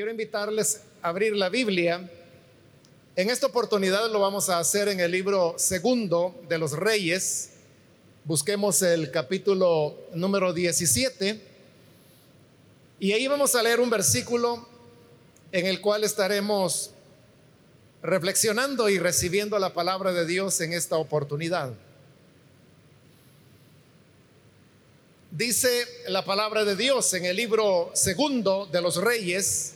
quiero invitarles a abrir la Biblia. En esta oportunidad lo vamos a hacer en el libro segundo de los Reyes. Busquemos el capítulo número 17. Y ahí vamos a leer un versículo en el cual estaremos reflexionando y recibiendo la palabra de Dios en esta oportunidad. Dice la palabra de Dios en el libro segundo de los Reyes,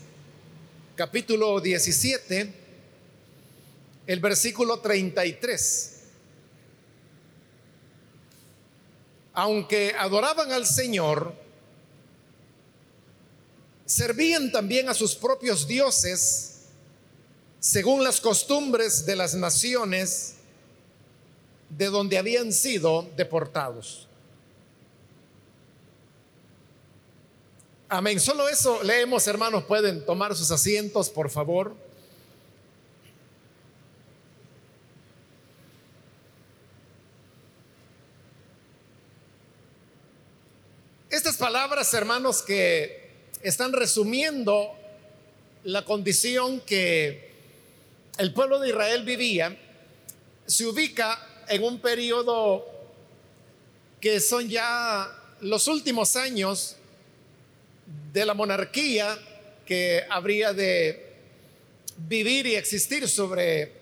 capítulo 17, el versículo 33. Aunque adoraban al Señor, servían también a sus propios dioses según las costumbres de las naciones de donde habían sido deportados. Amén. Solo eso leemos, hermanos. Pueden tomar sus asientos, por favor. Estas palabras, hermanos, que están resumiendo la condición que el pueblo de Israel vivía, se ubica en un periodo que son ya los últimos años de la monarquía que habría de vivir y existir sobre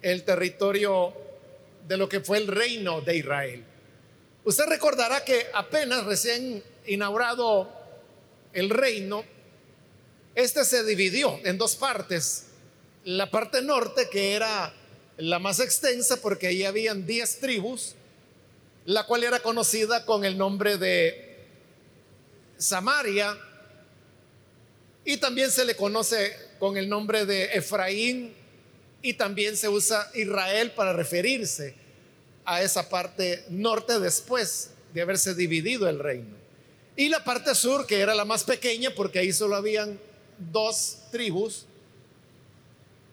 el territorio de lo que fue el reino de Israel. Usted recordará que apenas recién inaugurado el reino, este se dividió en dos partes. La parte norte, que era la más extensa porque ahí habían 10 tribus, la cual era conocida con el nombre de Samaria y también se le conoce con el nombre de Efraín y también se usa Israel para referirse a esa parte norte después de haberse dividido el reino. Y la parte sur, que era la más pequeña, porque ahí solo habían dos tribus,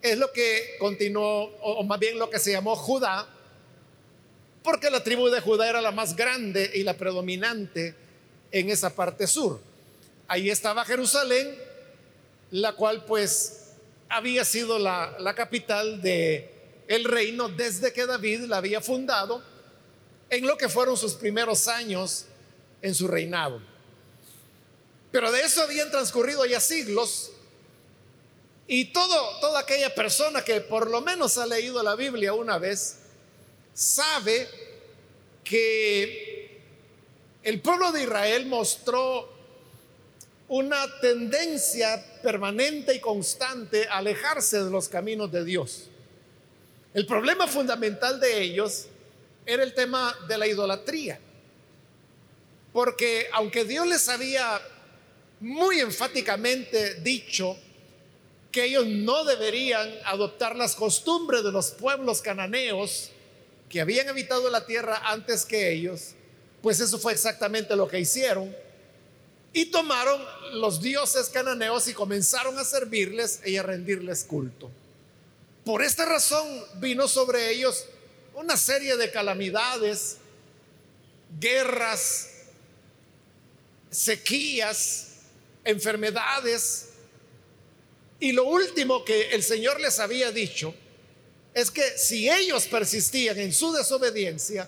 es lo que continuó, o más bien lo que se llamó Judá, porque la tribu de Judá era la más grande y la predominante en esa parte sur. Ahí estaba Jerusalén, la cual pues había sido la, la capital de el reino desde que David la había fundado en lo que fueron sus primeros años en su reinado. Pero de eso habían transcurrido ya siglos y todo, toda aquella persona que por lo menos ha leído la Biblia una vez sabe que el pueblo de Israel mostró una tendencia permanente y constante a alejarse de los caminos de Dios. El problema fundamental de ellos era el tema de la idolatría. Porque aunque Dios les había muy enfáticamente dicho que ellos no deberían adoptar las costumbres de los pueblos cananeos que habían habitado la tierra antes que ellos, pues eso fue exactamente lo que hicieron. Y tomaron los dioses cananeos y comenzaron a servirles y a rendirles culto. Por esta razón vino sobre ellos una serie de calamidades, guerras, sequías, enfermedades. Y lo último que el Señor les había dicho es que si ellos persistían en su desobediencia,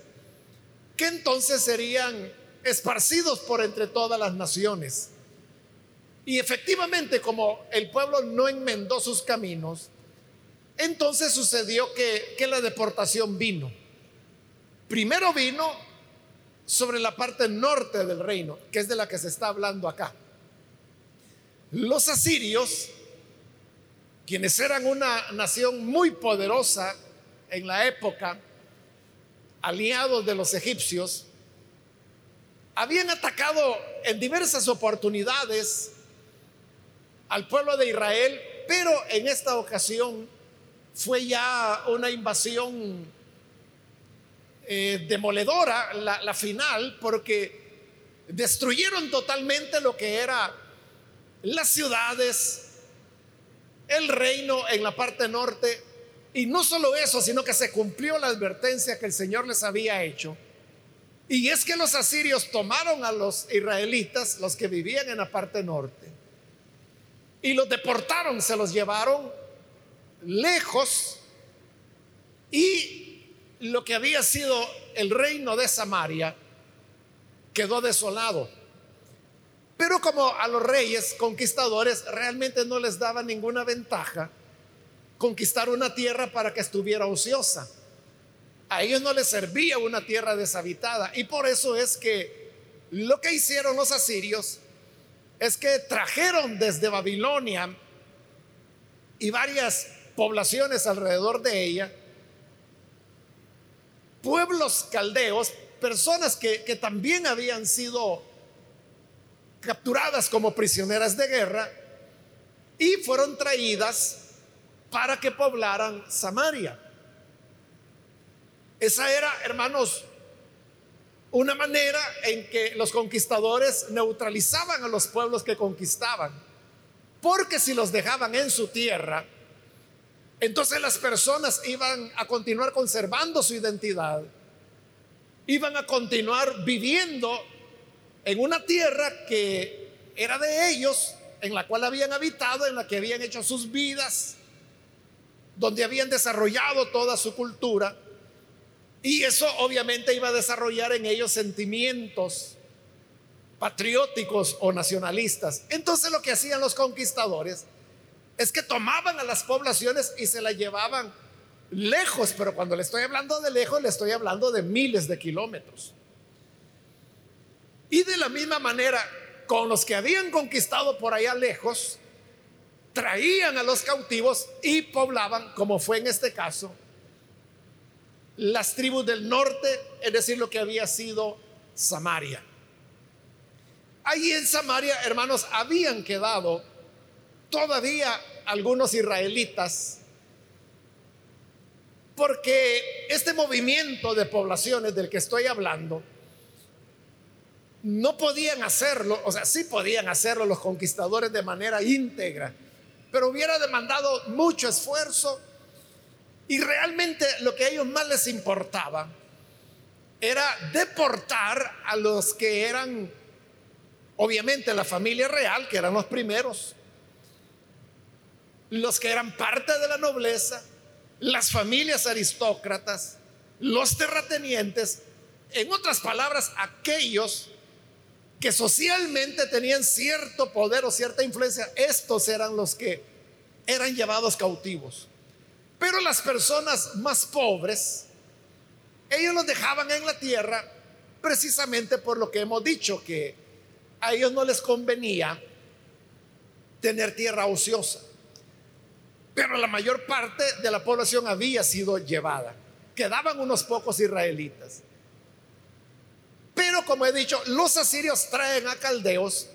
que entonces serían esparcidos por entre todas las naciones. Y efectivamente, como el pueblo no enmendó sus caminos, entonces sucedió que, que la deportación vino. Primero vino sobre la parte norte del reino, que es de la que se está hablando acá. Los asirios, quienes eran una nación muy poderosa en la época, aliados de los egipcios, habían atacado en diversas oportunidades al pueblo de Israel, pero en esta ocasión fue ya una invasión eh, demoledora, la, la final, porque destruyeron totalmente lo que era las ciudades, el reino en la parte norte y no solo eso, sino que se cumplió la advertencia que el Señor les había hecho. Y es que los asirios tomaron a los israelitas, los que vivían en la parte norte, y los deportaron, se los llevaron lejos y lo que había sido el reino de Samaria quedó desolado. Pero como a los reyes conquistadores realmente no les daba ninguna ventaja conquistar una tierra para que estuviera ociosa. A ellos no les servía una tierra deshabitada. Y por eso es que lo que hicieron los asirios es que trajeron desde Babilonia y varias poblaciones alrededor de ella, pueblos caldeos, personas que, que también habían sido capturadas como prisioneras de guerra y fueron traídas para que poblaran Samaria. Esa era, hermanos, una manera en que los conquistadores neutralizaban a los pueblos que conquistaban. Porque si los dejaban en su tierra, entonces las personas iban a continuar conservando su identidad, iban a continuar viviendo en una tierra que era de ellos, en la cual habían habitado, en la que habían hecho sus vidas, donde habían desarrollado toda su cultura. Y eso obviamente iba a desarrollar en ellos sentimientos patrióticos o nacionalistas. Entonces lo que hacían los conquistadores es que tomaban a las poblaciones y se las llevaban lejos, pero cuando le estoy hablando de lejos, le estoy hablando de miles de kilómetros. Y de la misma manera, con los que habían conquistado por allá lejos, traían a los cautivos y poblaban, como fue en este caso, las tribus del norte, es decir, lo que había sido Samaria. Allí en Samaria, hermanos, habían quedado todavía algunos israelitas, porque este movimiento de poblaciones del que estoy hablando, no podían hacerlo, o sea, sí podían hacerlo los conquistadores de manera íntegra, pero hubiera demandado mucho esfuerzo. Y realmente lo que a ellos más les importaba era deportar a los que eran, obviamente, la familia real, que eran los primeros, los que eran parte de la nobleza, las familias aristócratas, los terratenientes, en otras palabras, aquellos que socialmente tenían cierto poder o cierta influencia, estos eran los que eran llevados cautivos. Pero las personas más pobres, ellos los dejaban en la tierra precisamente por lo que hemos dicho, que a ellos no les convenía tener tierra ociosa. Pero la mayor parte de la población había sido llevada. Quedaban unos pocos israelitas. Pero como he dicho, los asirios traen a caldeos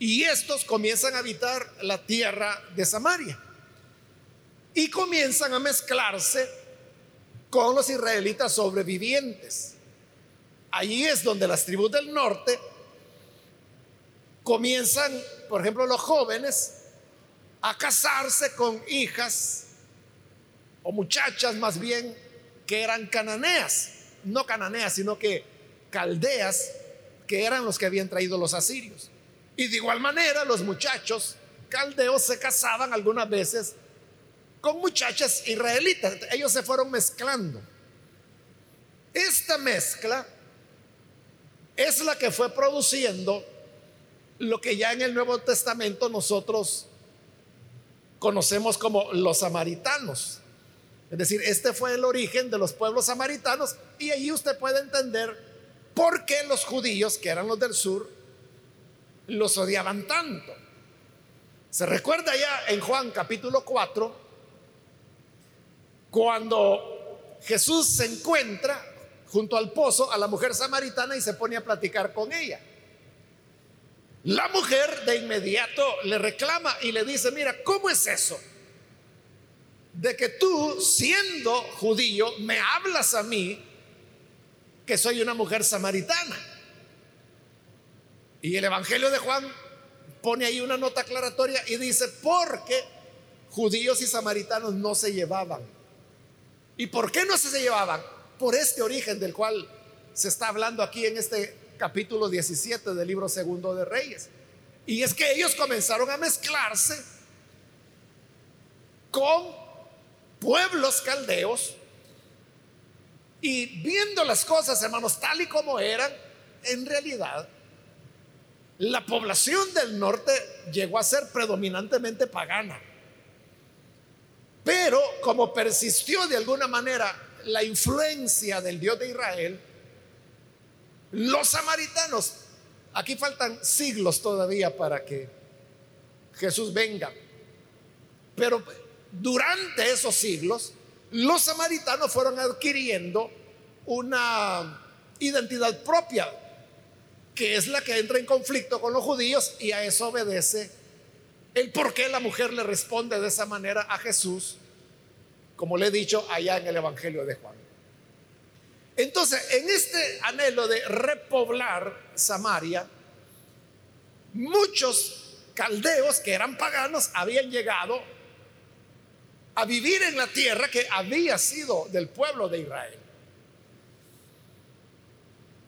y estos comienzan a habitar la tierra de Samaria. Y comienzan a mezclarse con los israelitas sobrevivientes. Allí es donde las tribus del norte comienzan, por ejemplo, los jóvenes a casarse con hijas o muchachas más bien que eran cananeas, no cananeas, sino que caldeas que eran los que habían traído los asirios. Y de igual manera los muchachos caldeos se casaban algunas veces con muchachas israelitas. Ellos se fueron mezclando. Esta mezcla es la que fue produciendo lo que ya en el Nuevo Testamento nosotros conocemos como los samaritanos. Es decir, este fue el origen de los pueblos samaritanos y ahí usted puede entender ¿Por qué los judíos, que eran los del sur, los odiaban tanto? Se recuerda ya en Juan capítulo 4, cuando Jesús se encuentra junto al pozo a la mujer samaritana y se pone a platicar con ella. La mujer de inmediato le reclama y le dice, mira, ¿cómo es eso? De que tú, siendo judío, me hablas a mí soy una mujer samaritana. Y el Evangelio de Juan pone ahí una nota aclaratoria y dice, porque judíos y samaritanos no se llevaban. ¿Y por qué no se llevaban? Por este origen del cual se está hablando aquí en este capítulo 17 del libro segundo de Reyes. Y es que ellos comenzaron a mezclarse con pueblos caldeos y viendo las cosas, hermanos, tal y como eran, en realidad, la población del norte llegó a ser predominantemente pagana. Pero como persistió de alguna manera la influencia del Dios de Israel, los samaritanos, aquí faltan siglos todavía para que Jesús venga, pero durante esos siglos, los samaritanos fueron adquiriendo una identidad propia, que es la que entra en conflicto con los judíos y a eso obedece el por qué la mujer le responde de esa manera a Jesús, como le he dicho allá en el Evangelio de Juan. Entonces, en este anhelo de repoblar Samaria, muchos caldeos que eran paganos habían llegado a vivir en la tierra que había sido del pueblo de Israel.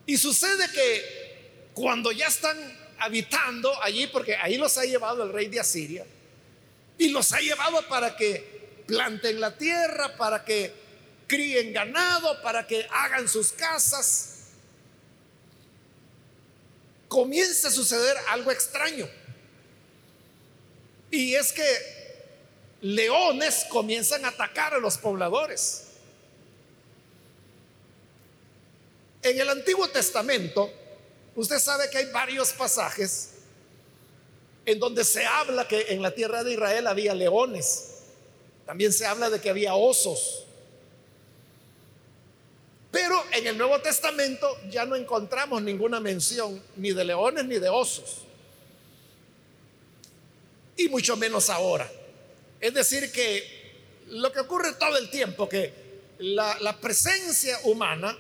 Y sucede que cuando ya están habitando allí, porque ahí los ha llevado el rey de Asiria, y los ha llevado para que planten la tierra, para que críen ganado, para que hagan sus casas, comienza a suceder algo extraño. Y es que leones comienzan a atacar a los pobladores. En el Antiguo Testamento, usted sabe que hay varios pasajes en donde se habla que en la tierra de Israel había leones. También se habla de que había osos. Pero en el Nuevo Testamento ya no encontramos ninguna mención ni de leones ni de osos. Y mucho menos ahora. Es decir, que lo que ocurre todo el tiempo, que la, presencia humana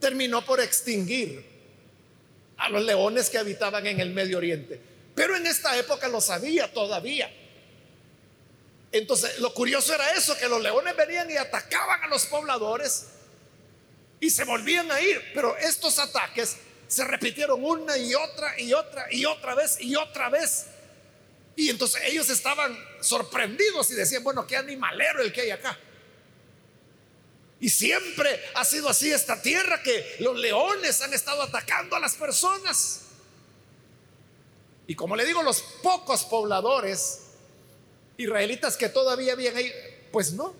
terminó por extinguir a los leones que habitaban en el Medio Oriente. Pero en esta época lo sabía todavía. Entonces, lo curioso era eso, que los leones venían y atacaban a los pobladores y se volvían a ir. Pero estos ataques se repitieron una y otra y otra y otra vez y otra vez y entonces ellos estaban sorprendidos y decían, bueno, qué animalero el que hay acá. Y siempre ha sido así esta tierra que los leones han estado atacando a las personas. Y como le digo, los pocos pobladores israelitas que todavía habían ahí, pues no.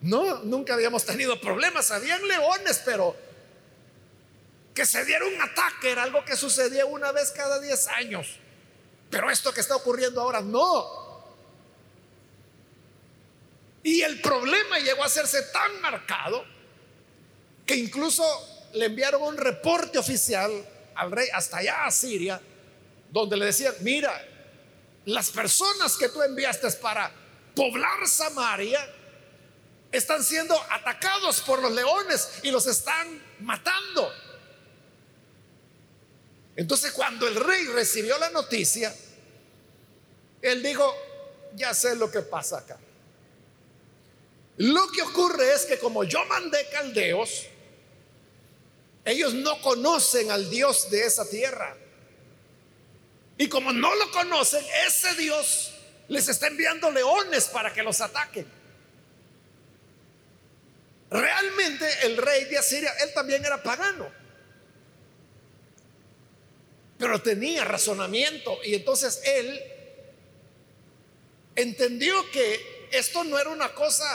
No, nunca habíamos tenido problemas. Habían leones, pero que se diera un ataque era algo que sucedía una vez cada 10 años. Pero esto que está ocurriendo ahora, no. Y el problema llegó a hacerse tan marcado que incluso le enviaron un reporte oficial al rey hasta allá a Siria, donde le decían, mira, las personas que tú enviaste para poblar Samaria están siendo atacados por los leones y los están matando. Entonces cuando el rey recibió la noticia, él dijo, ya sé lo que pasa acá. Lo que ocurre es que como yo mandé caldeos, ellos no conocen al Dios de esa tierra. Y como no lo conocen, ese Dios les está enviando leones para que los ataquen. Realmente el rey de Asiria, él también era pagano pero tenía razonamiento y entonces él entendió que esto no era una cosa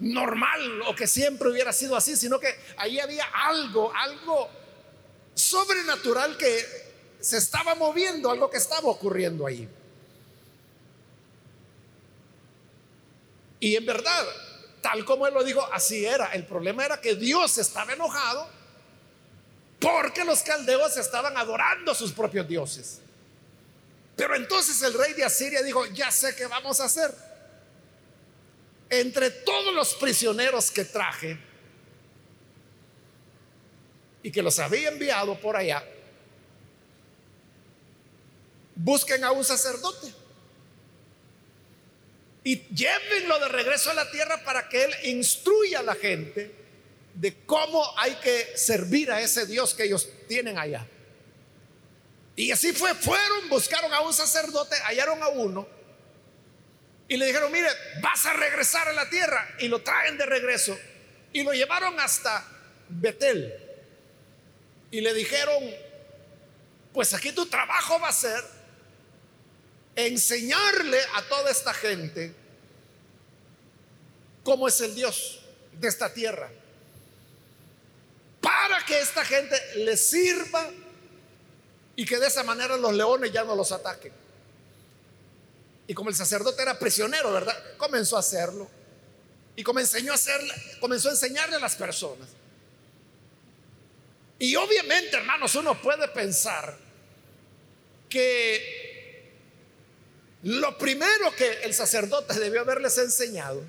normal o que siempre hubiera sido así, sino que ahí había algo, algo sobrenatural que se estaba moviendo, algo que estaba ocurriendo ahí. Y en verdad, tal como él lo dijo, así era. El problema era que Dios estaba enojado porque los caldeos estaban adorando a sus propios dioses. Pero entonces el rey de Asiria dijo, ya sé qué vamos a hacer. Entre todos los prisioneros que traje y que los había enviado por allá, busquen a un sacerdote y llévenlo de regreso a la tierra para que él instruya a la gente de cómo hay que servir a ese Dios que ellos tienen allá. Y así fue, fueron, buscaron a un sacerdote, hallaron a uno Y le dijeron, mire, vas a regresar a la tierra. Y lo traen de regreso. Y lo llevaron hasta Betel. Y le dijeron, pues aquí tu trabajo va a ser enseñarle a toda esta gente cómo es el Dios de esta tierra. Para que esta gente le sirva y que de esa manera los leones ya no los ataquen. Y como el sacerdote era prisionero, ¿verdad? Comenzó a hacerlo. Y comenzó a, hacer, comenzó a enseñarle a las personas. Y obviamente, hermanos, uno puede pensar que lo primero que el sacerdote debió haberles enseñado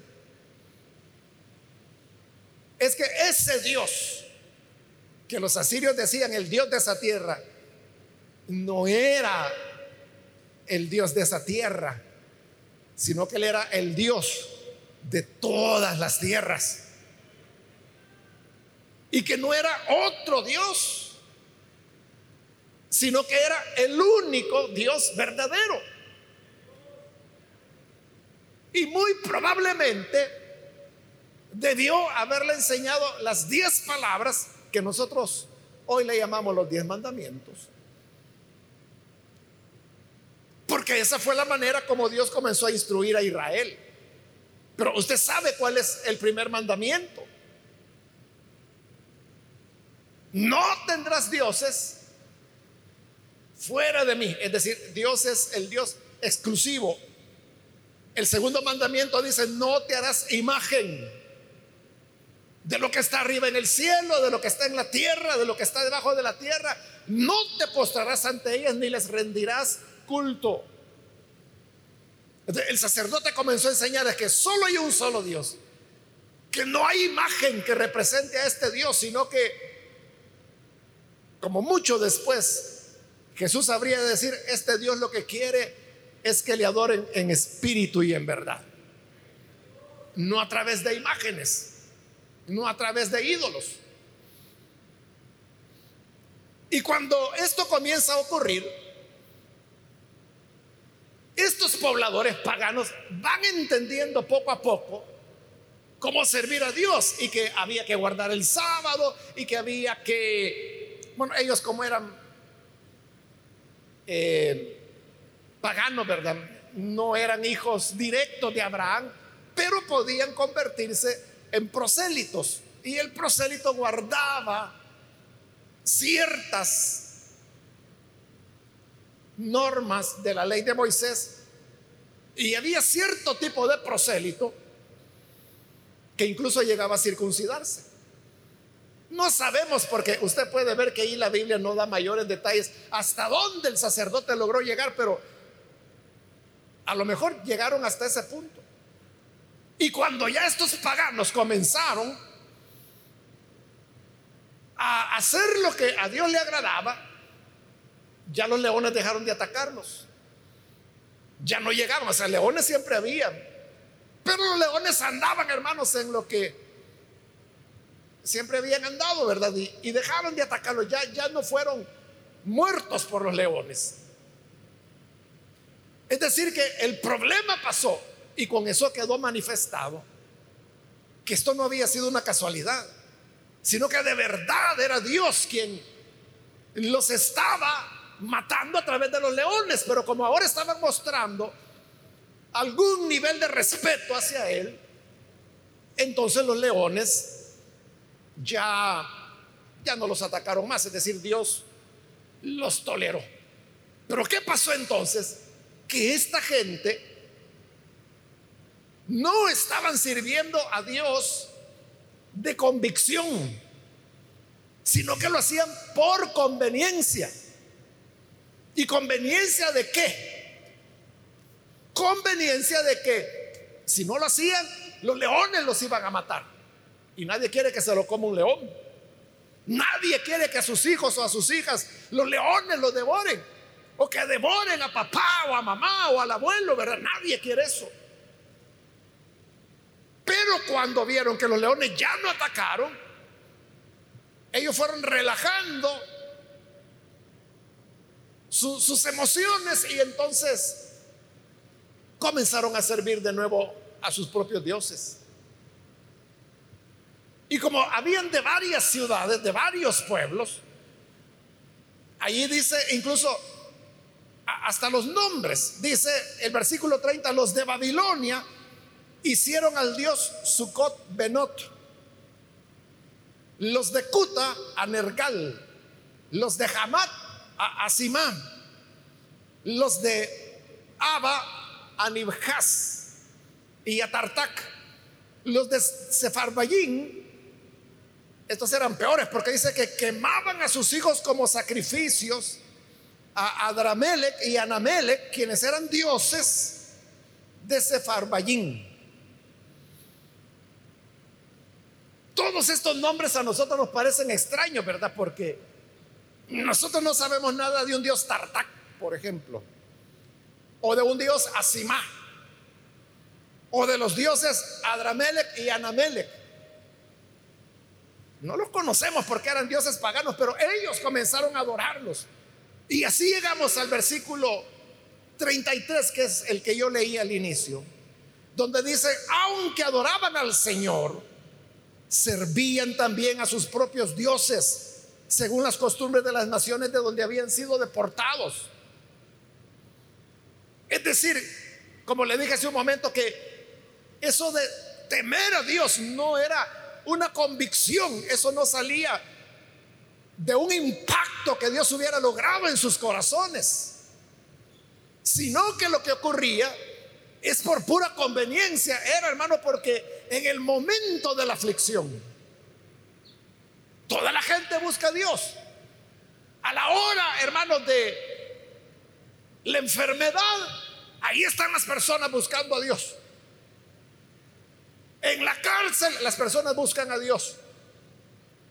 es que ese Dios que los asirios decían el Dios de esa tierra, no era el Dios de esa tierra, sino que Él era el Dios de todas las tierras. Y que no era otro Dios, sino que era el único Dios verdadero. Y muy probablemente debió haberle enseñado las diez palabras que nosotros hoy le llamamos los diez mandamientos. Porque esa fue la manera como Dios comenzó a instruir a Israel. Pero usted sabe cuál es el primer mandamiento. No tendrás dioses fuera de mí. Es decir, Dios es el Dios exclusivo. El segundo mandamiento dice, no te harás imagen de lo que está arriba en el cielo, de lo que está en la tierra, de lo que está debajo de la tierra. No te postrarás ante ellas ni les rendirás culto. El sacerdote comenzó a enseñar que solo hay un solo Dios, que no hay imagen que represente a este Dios, sino que, como mucho después, Jesús habría de decir, este Dios lo que quiere es que le adoren en espíritu y en verdad, no a través de imágenes, no a través de ídolos. Y cuando esto comienza a ocurrir, estos pobladores paganos van entendiendo poco a poco cómo servir a Dios y que había que guardar el sábado y que había que, bueno, ellos como eran eh, paganos, ¿verdad? No eran hijos directos de Abraham, pero podían convertirse en prosélitos. Y el prosélito guardaba ciertas normas de la ley de Moisés y había cierto tipo de prosélito que incluso llegaba a circuncidarse. No sabemos porque usted puede ver que ahí la Biblia no da mayores detalles hasta dónde el sacerdote logró llegar, pero a lo mejor llegaron hasta ese punto. Y cuando ya estos paganos comenzaron a hacer lo que a Dios le agradaba, ya los leones dejaron de atacarlos. Ya no llegaron, o sea, leones siempre habían. Pero los leones andaban, hermanos, en lo que siempre habían andado, ¿verdad? Y, dejaron de atacarlos, ya, ya no fueron muertos por los leones. Es decir, que el problema pasó y con eso quedó manifestado que esto no había sido una casualidad, sino que de verdad era Dios quien los estaba matando a través de los leones, pero como ahora estaban mostrando algún nivel de respeto hacia él, entonces los leones ya ya no los atacaron más, es decir, Dios los toleró. Pero ¿qué pasó entonces? Que esta gente no estaban sirviendo a Dios de convicción, sino que lo hacían por conveniencia. ¿Y conveniencia de qué? Conveniencia de que si no lo hacían, los leones los iban a matar. Y nadie quiere que se lo coma un león. Nadie quiere que a sus hijos o a sus hijas los leones los devoren. O que devoren a papá o a mamá o al abuelo, ¿verdad? Nadie quiere eso. Pero cuando vieron que los leones ya no atacaron, ellos fueron relajando sus emociones y entonces comenzaron a servir de nuevo a sus propios dioses. Y como habían de varias ciudades, de varios pueblos, allí dice incluso hasta los nombres, dice el versículo 30, los de Babilonia hicieron al dios Sucot Benot, los de Cuta a Nergal, los de Hamat a Asimán, los de Abba a Nibhaz y a Tartak, los de Sefarbayín estos eran peores porque dice que quemaban a sus hijos como sacrificios a Adramelech y Anamelech, quienes eran dioses de Sefarbayín. Todos estos nombres a nosotros nos parecen extraños, ¿verdad? Porque nosotros no sabemos nada de un dios Tartak, por ejemplo, o de un dios Asimá, o de los dioses Adramelech y Anamelech. No los conocemos porque eran dioses paganos, pero ellos comenzaron a adorarlos. Y así llegamos al versículo 33, que es el que yo leí al inicio, donde dice, aunque adoraban al Señor, servían también a sus propios dioses, según las costumbres de las naciones de donde habían sido deportados. Es decir, como le dije hace un momento, que eso de temer a Dios no era una convicción, eso no salía de un impacto que Dios hubiera logrado en sus corazones, sino que lo que ocurría es por pura conveniencia, era hermano, porque en el momento de la aflicción, toda la gente busca a Dios. A la hora, hermanos, de la enfermedad, ahí están las personas buscando a Dios. En la cárcel las personas buscan a Dios.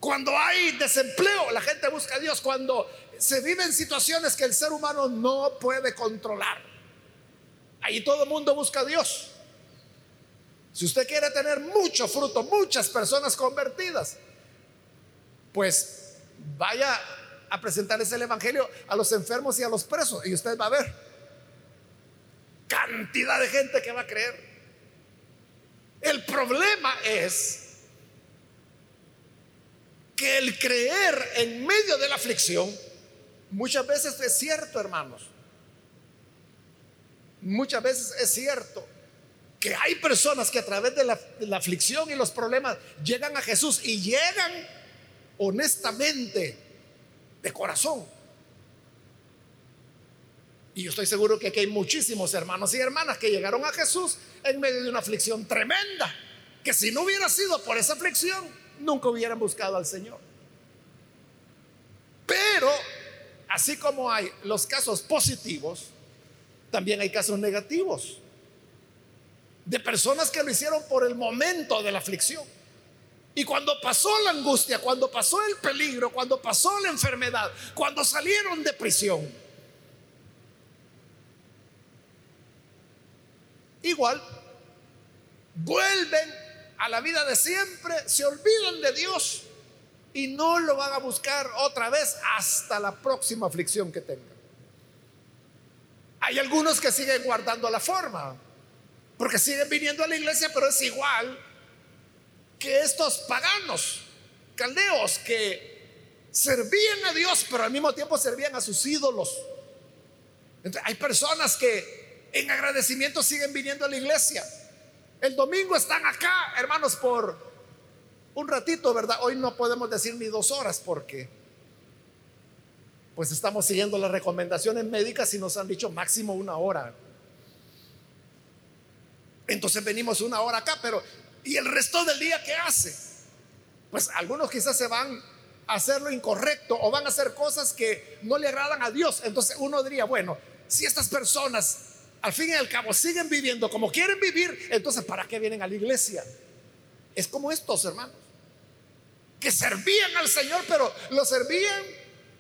Cuando hay desempleo, la gente busca a Dios. Cuando se viven situaciones que el ser humano no puede controlar, ahí todo el mundo busca a Dios. Si usted quiere tener mucho fruto, muchas personas convertidas, pues vaya a presentarles el Evangelio a los enfermos y a los presos y usted va a ver cantidad de gente que va a creer. El problema es que el creer en medio de la aflicción muchas veces es cierto, hermanos. Muchas veces es cierto que hay personas que a través de la, de la, aflicción y los problemas llegan a Jesús y llegan honestamente de corazón. Y yo estoy seguro que aquí hay muchísimos hermanos y hermanas que llegaron a Jesús en medio de una aflicción tremenda, que si no hubiera sido por esa aflicción, nunca hubieran buscado al Señor. Pero, así como hay los casos positivos, también hay casos negativos de personas que lo hicieron por el momento de la aflicción. Y cuando pasó la angustia, cuando pasó el peligro, cuando pasó la enfermedad, cuando salieron de prisión, igual, vuelven a la vida de siempre, se olvidan de Dios y no lo van a buscar otra vez hasta la próxima aflicción que tengan. Hay algunos que siguen guardando la forma, porque siguen viniendo a la iglesia, pero es igual que estos paganos, caldeos, que servían a Dios, pero al mismo tiempo servían a sus ídolos. hay personas que en agradecimiento siguen viniendo a la iglesia. El domingo están acá, hermanos, por un ratito, ¿verdad? Hoy no podemos decir ni dos horas porque pues estamos siguiendo las recomendaciones médicas y nos han dicho máximo una hora. Entonces venimos una hora acá, pero ¿y el resto del día qué hace? Pues algunos quizás se van a hacer lo incorrecto o van a hacer cosas que no le agradan a Dios. Entonces uno diría, bueno, si estas personas al fin y al cabo siguen viviendo como quieren vivir, entonces ¿para qué vienen a la iglesia? Es como estos hermanos, que servían al Señor, pero lo servían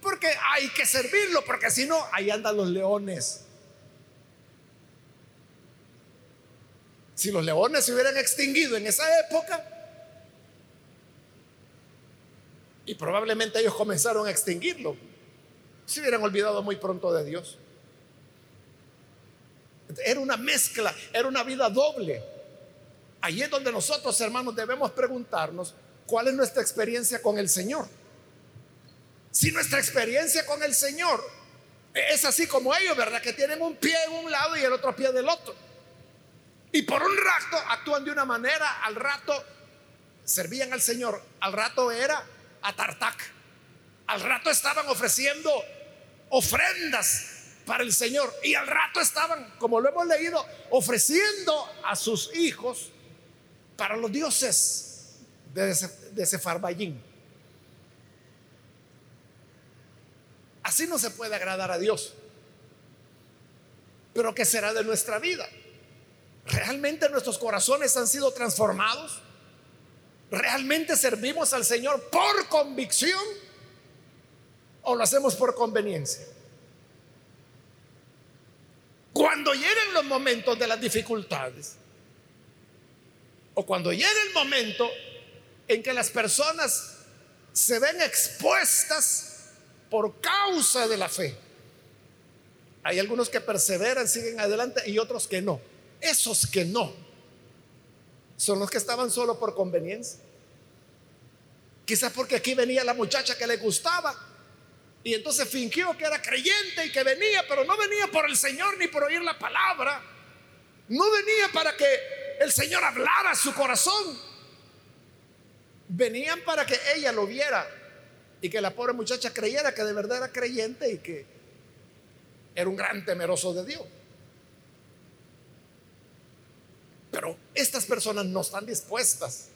porque hay que servirlo, porque si no, ahí andan los leones. Si los leones se hubieran extinguido en esa época, y probablemente ellos comenzaron a extinguirlo, se hubieran olvidado muy pronto de Dios. Era una mezcla, era una vida doble. Allí es donde nosotros, hermanos, debemos preguntarnos cuál es nuestra experiencia con el Señor. Si nuestra experiencia con el Señor es así como ellos, ¿verdad? Que tienen un pie en un lado y el otro pie del otro. Y por un rato actúan de una manera, al rato servían al Señor, al rato era a Tartac, al rato estaban ofreciendo ofrendas para el Señor y al rato estaban, como lo hemos leído, ofreciendo a sus hijos para los dioses de, Sefarbayín. Así no se puede agradar a Dios. Pero ¿qué será de nuestra vida? ¿Realmente nuestros corazones han sido transformados? ¿Realmente servimos al Señor por convicción o lo hacemos por conveniencia? Cuando lleguen los momentos de las dificultades o cuando llegue el momento en que las personas se ven expuestas por causa de la fe, hay algunos que perseveran, siguen adelante y otros que no. Esos que no son los que estaban solo por conveniencia. Quizás porque aquí venía la muchacha que le gustaba y entonces fingió que era creyente y que venía, pero no venía por el Señor ni por oír la palabra. No venía para que el Señor hablara a su corazón. Venían para que ella lo viera y que la pobre muchacha creyera que de verdad era creyente y que era un gran temeroso de Dios. Pero estas personas no están dispuestas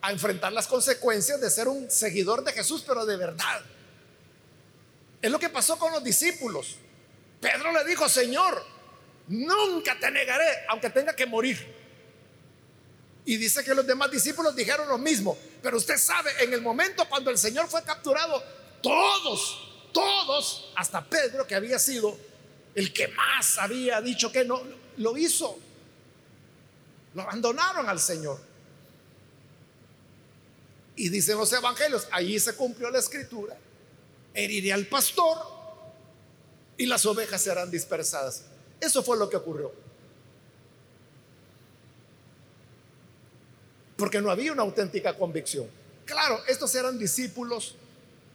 a enfrentar las consecuencias de ser un seguidor de Jesús, pero de verdad. Es lo que pasó con los discípulos. Pedro le dijo, Señor, nunca te negaré, aunque tenga que morir. Y dice que los demás discípulos dijeron lo mismo. Pero usted sabe, en el momento cuando el Señor fue capturado, todos, todos, hasta Pedro, que había sido el que más había dicho que no, lo hizo. Lo abandonaron al Señor. Y dicen los evangelios, allí se cumplió la escritura. Heriré al pastor y las ovejas serán dispersadas. Eso fue lo que ocurrió. Porque no había una auténtica convicción. Claro, estos eran discípulos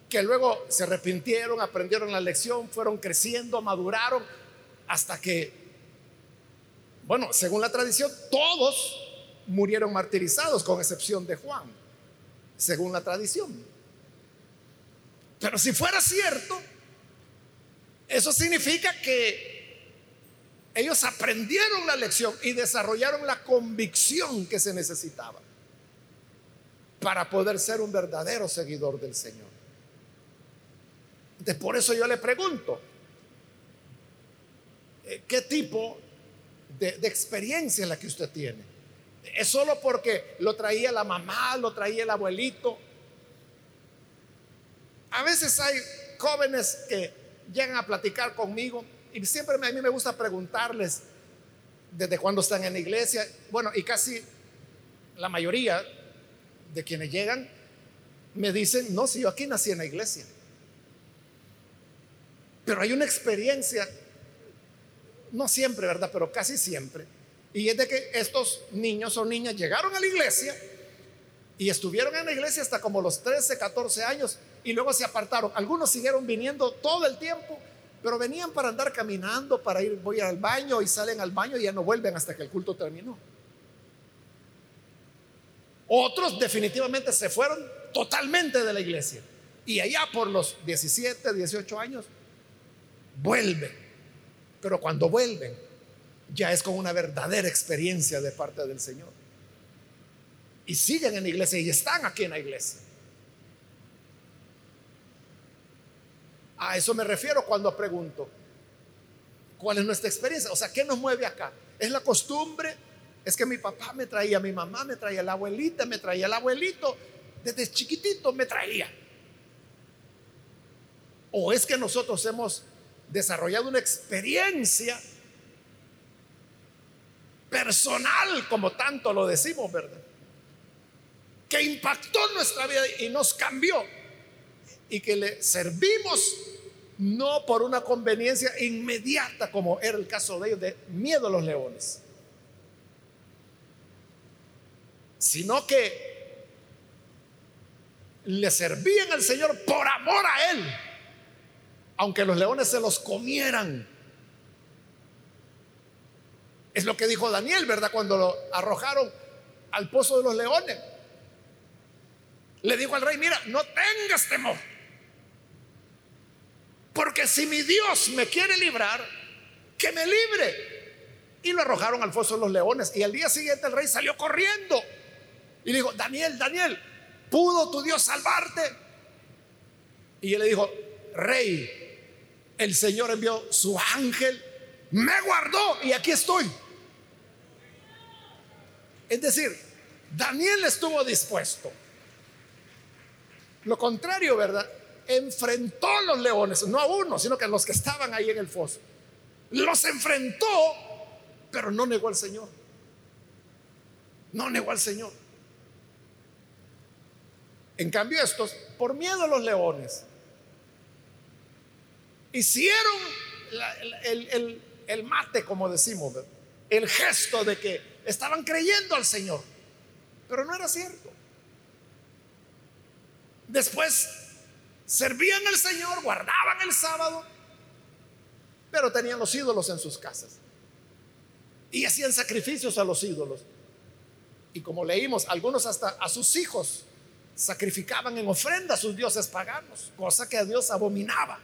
que luego se arrepintieron, aprendieron la lección, fueron creciendo, maduraron, hasta que bueno, según la tradición, todos murieron martirizados, con excepción de Juan, según la tradición. Pero si fuera cierto, eso significa que ellos aprendieron la lección y desarrollaron la convicción que se necesitaba para poder ser un verdadero seguidor del Señor. Entonces, por eso yo le pregunto, eh, ¿qué tipo de, experiencia la que usted tiene. Es solo porque lo traía la mamá, lo traía el abuelito. A veces hay jóvenes que llegan a platicar conmigo y siempre a mí me gusta preguntarles desde cuando están en la iglesia. Bueno, y casi la mayoría de quienes llegan me dicen, no, si yo aquí nací en la iglesia. Pero hay una experiencia no siempre, ¿verdad? Pero casi siempre. Y es de que estos niños o niñas llegaron a la iglesia y estuvieron en la iglesia hasta como los 13, 14 años y luego se apartaron. Algunos siguieron viniendo todo el tiempo, pero venían para andar caminando, para ir, voy al baño y salen al baño y ya no vuelven hasta que el culto terminó. Otros definitivamente se fueron totalmente de la iglesia. Y allá por los 17, 18 años, vuelven pero cuando vuelven, ya es con una verdadera experiencia de parte del Señor. Y siguen en la iglesia y están aquí en la iglesia. A eso me refiero cuando pregunto, ¿cuál es nuestra experiencia? O sea, ¿qué nos mueve acá? ¿Es la costumbre? Es que mi papá me traía, mi mamá me traía, la abuelita me traía, el abuelito desde chiquitito me traía. ¿O es que nosotros hemos desarrollado una experiencia personal, como tanto lo decimos, ¿verdad? Que impactó nuestra vida y nos cambió y que le servimos no por una conveniencia inmediata como era el caso de ellos, de miedo a los leones, sino que le servían al Señor por amor a Él, aunque los leones se los comieran. Es lo que dijo Daniel, ¿verdad? Cuando lo arrojaron al pozo de los leones. Le dijo al rey, mira, no tengas temor. Porque si mi Dios me quiere librar, que me libre. Y lo arrojaron al foso de los leones. Y al día siguiente el rey salió corriendo. Y dijo, Daniel, Daniel, ¿pudo tu Dios salvarte? Y él le dijo, rey, el Señor envió su ángel, me guardó y aquí estoy. Es decir, Daniel estuvo dispuesto. Lo contrario, ¿verdad? enfrentó a los leones, no a uno, sino que a los que estaban ahí en el foso. Los enfrentó, pero no negó al Señor. No negó al Señor. En cambio estos, por miedo a los leones, hicieron el, mate, como decimos, el gesto de que estaban creyendo al Señor, pero no era cierto. Después servían al Señor, guardaban el sábado, pero tenían los ídolos en sus casas. Y hacían sacrificios a los ídolos. Y como leímos, algunos hasta a sus hijos sacrificaban en ofrenda a sus dioses paganos, cosa que a Dios abominaba.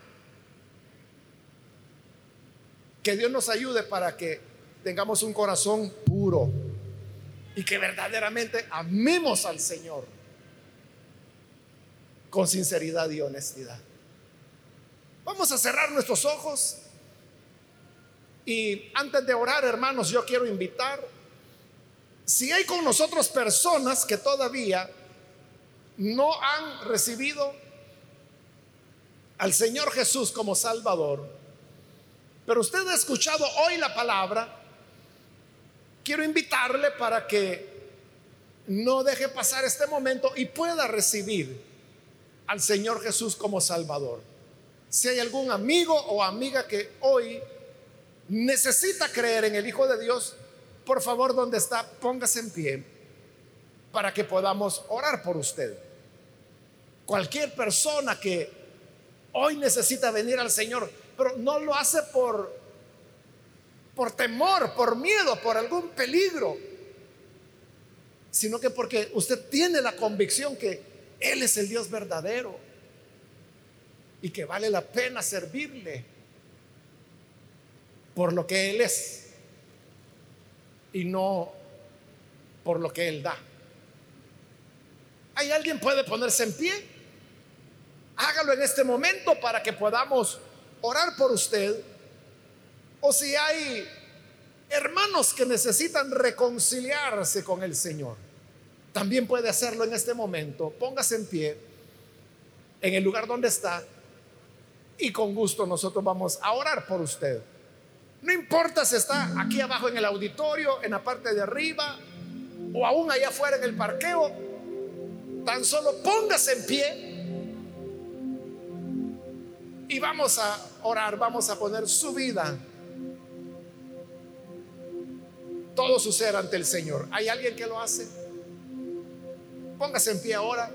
Que Dios nos ayude para que tengamos un corazón puro y que verdaderamente amemos al Señor con sinceridad y honestidad. Vamos a cerrar nuestros ojos y antes de orar, hermanos, yo quiero invitar, si hay con nosotros personas que todavía no han recibido al Señor Jesús como Salvador, pero usted ha escuchado hoy la palabra, quiero invitarle para que no deje pasar este momento y pueda recibir al Señor Jesús como Salvador. Si hay algún amigo o amiga que hoy necesita creer en el Hijo de Dios, por favor, donde está, póngase en pie para que podamos orar por usted. Cualquier persona que hoy necesita venir al Señor, pero no lo hace por por temor, por miedo, por algún peligro, sino que porque usted tiene la convicción que él es el Dios verdadero y que vale la pena servirle por lo que Él es y no por lo que Él da. ¿Hay alguien puede ponerse en pie? Hágalo en este momento para que podamos orar por usted. O si hay hermanos que necesitan reconciliarse con el Señor también puede hacerlo en este momento. Póngase en pie en el lugar donde está y con gusto nosotros vamos a orar por usted. No importa si está aquí abajo en el auditorio, en la parte de arriba o aún allá afuera en el parqueo, tan solo póngase en pie y vamos a orar, vamos a poner su vida, todo su ser ante el Señor. ¿Hay alguien que lo hace? Póngase en pie ahora.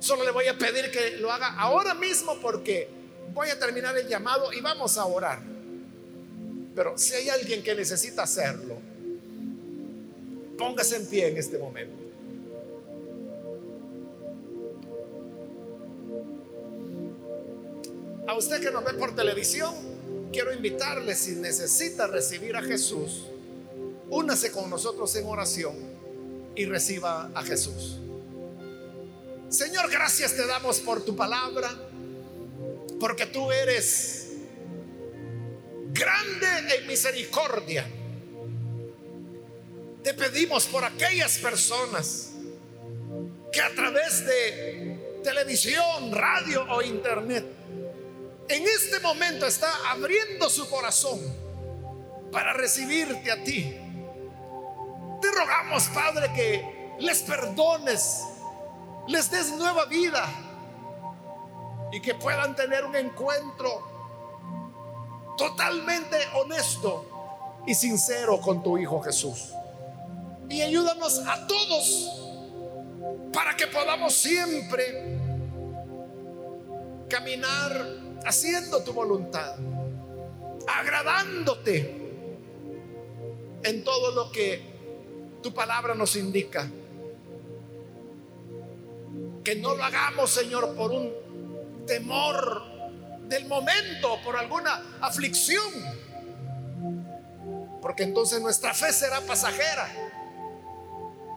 Solo le voy a pedir que lo haga ahora mismo porque voy a terminar el llamado y vamos a orar. Pero si hay alguien que necesita hacerlo, póngase en pie en este momento. A usted que nos ve por televisión, quiero invitarle si necesita recibir a Jesús, únase con nosotros en oración y reciba a Jesús. Señor, gracias te damos por tu palabra, porque tú eres grande en misericordia. Te pedimos por aquellas personas que a través de televisión, radio o internet, en este momento está abriendo su corazón para recibirte a ti te rogamos, Padre, que les perdones, les des nueva vida, y que puedan tener un encuentro totalmente honesto y sincero con tu Hijo Jesús. Y ayúdanos a todos para que podamos siempre caminar haciendo tu voluntad, agradándote en todo lo que tu palabra nos indica. Que no lo hagamos, Señor, por un temor del momento, por alguna aflicción, porque entonces nuestra fe será pasajera,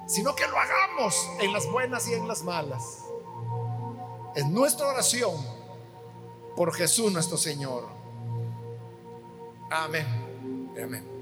sino que lo hagamos en las buenas y en las malas. Es nuestra oración por Jesús nuestro Señor. Amén. Amén.